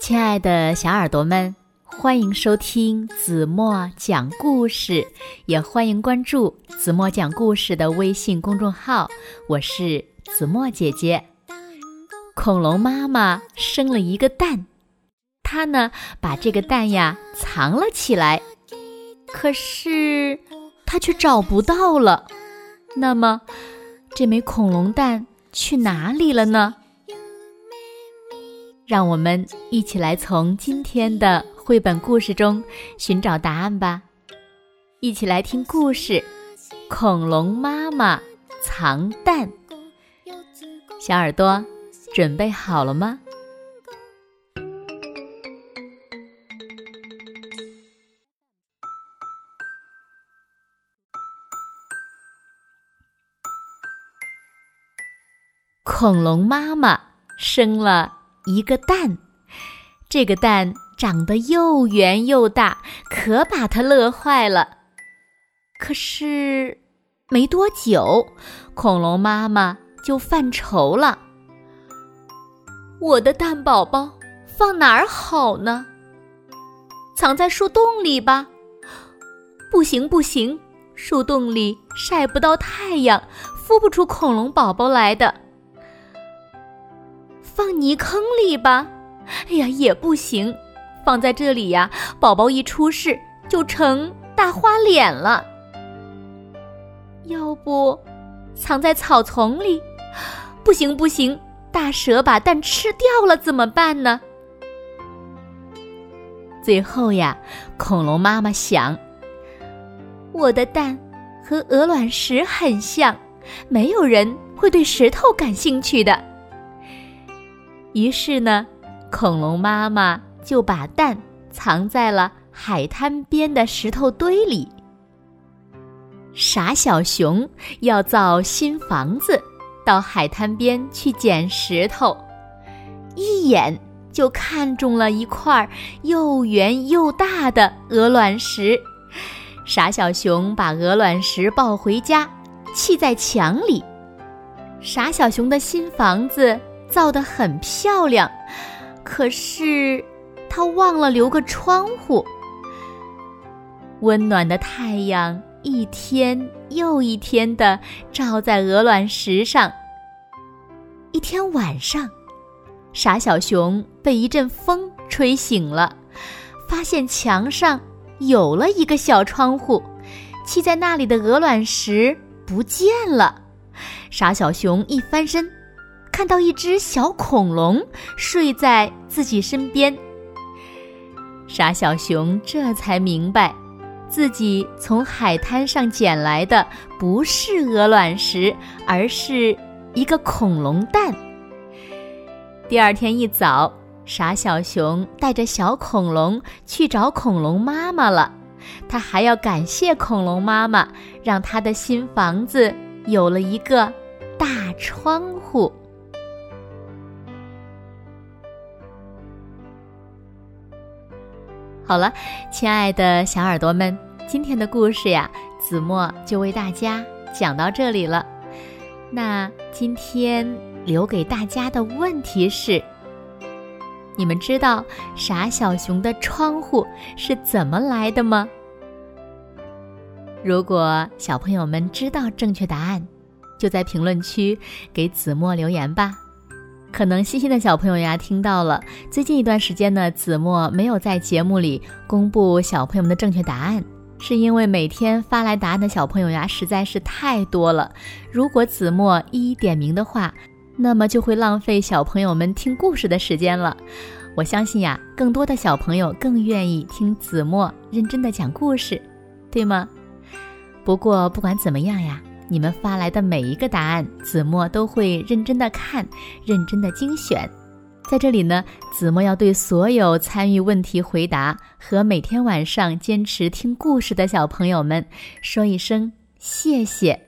亲爱的小耳朵们，欢迎收听子墨讲故事，也欢迎关注子墨讲故事的微信公众号。我是子墨姐姐。恐龙妈妈生了一个蛋，它呢把这个蛋呀藏了起来，可是它却找不到了。那么，这枚恐龙蛋去哪里了呢？让我们一起来从今天的绘本故事中寻找答案吧！一起来听故事《恐龙妈妈藏蛋》。小耳朵准备好了吗？恐龙妈妈生了。一个蛋，这个蛋长得又圆又大，可把它乐坏了。可是没多久，恐龙妈妈就犯愁了：“我的蛋宝宝放哪儿好呢？藏在树洞里吧？不行不行，树洞里晒不到太阳，孵不出恐龙宝宝来的。”放泥坑里吧，哎呀也不行，放在这里呀，宝宝一出世就成大花脸了。要不，藏在草丛里，不行不行，大蛇把蛋吃掉了怎么办呢？最后呀，恐龙妈妈想，我的蛋和鹅卵石很像，没有人会对石头感兴趣的。于是呢，恐龙妈妈就把蛋藏在了海滩边的石头堆里。傻小熊要造新房子，到海滩边去捡石头，一眼就看中了一块又圆又大的鹅卵石。傻小熊把鹅卵石抱回家，砌在墙里。傻小熊的新房子。造得很漂亮，可是他忘了留个窗户。温暖的太阳一天又一天的照在鹅卵石上。一天晚上，傻小熊被一阵风吹醒了，发现墙上有了一个小窗户，砌在那里的鹅卵石不见了。傻小熊一翻身。看到一只小恐龙睡在自己身边，傻小熊这才明白，自己从海滩上捡来的不是鹅卵石，而是一个恐龙蛋。第二天一早，傻小熊带着小恐龙去找恐龙妈妈了，他还要感谢恐龙妈妈，让他的新房子有了一个大窗户。好了，亲爱的小耳朵们，今天的故事呀，子墨就为大家讲到这里了。那今天留给大家的问题是：你们知道傻小熊的窗户是怎么来的吗？如果小朋友们知道正确答案，就在评论区给子墨留言吧。可能细心的小朋友呀听到了，最近一段时间呢，子墨没有在节目里公布小朋友们的正确答案，是因为每天发来答案的小朋友呀实在是太多了。如果子墨一一点名的话，那么就会浪费小朋友们听故事的时间了。我相信呀，更多的小朋友更愿意听子墨认真的讲故事，对吗？不过不管怎么样呀。你们发来的每一个答案，子墨都会认真的看，认真的精选。在这里呢，子墨要对所有参与问题回答和每天晚上坚持听故事的小朋友们说一声谢谢。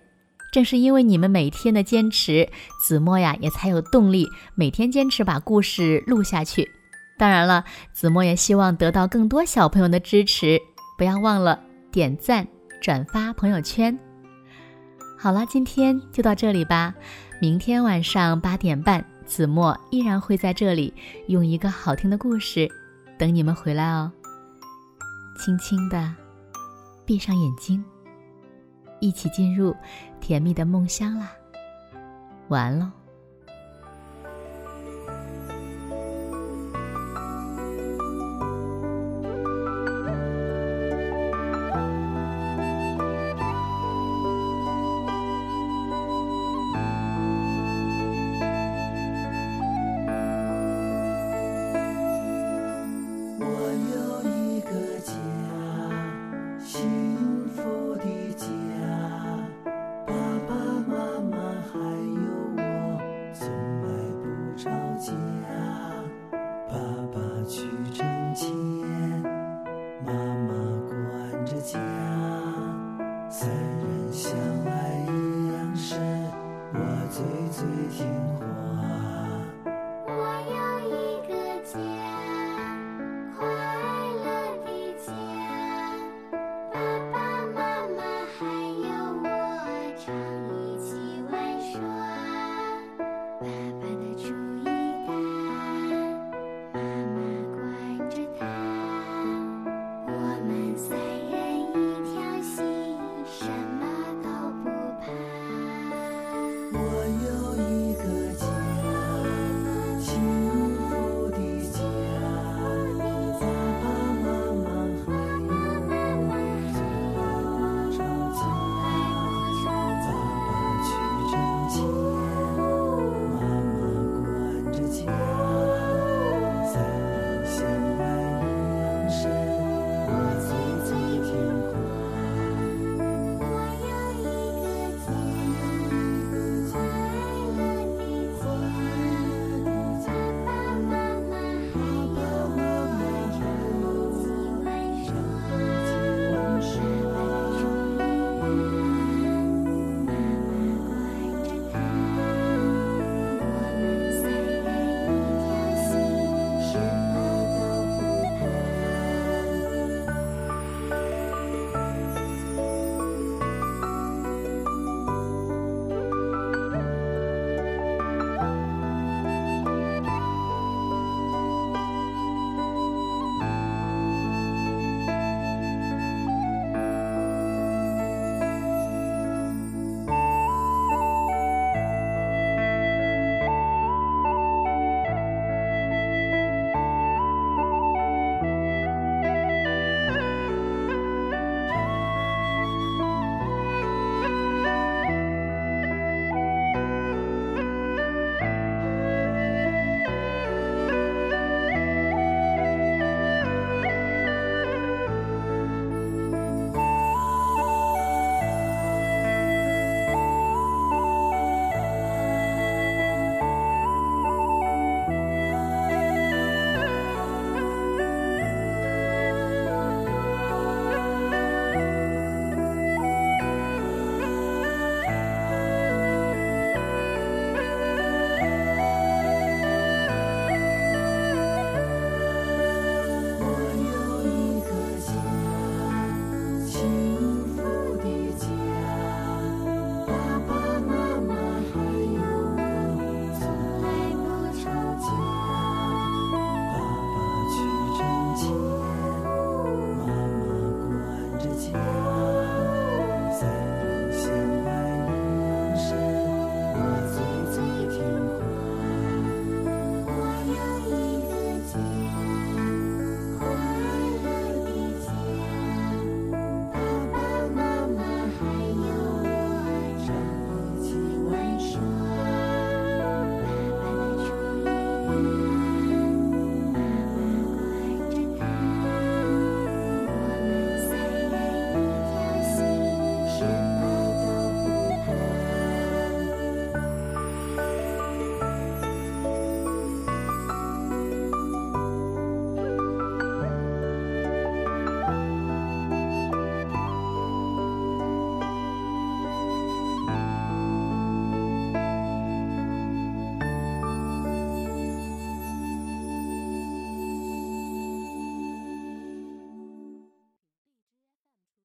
正是因为你们每天的坚持，子墨呀也才有动力每天坚持把故事录下去。当然了，子墨也希望得到更多小朋友的支持，不要忘了点赞、转发朋友圈。好了，今天就到这里吧。明天晚上八点半，子墨依然会在这里用一个好听的故事等你们回来哦。轻轻的闭上眼睛，一起进入甜蜜的梦乡啦。晚安喽。最最听话。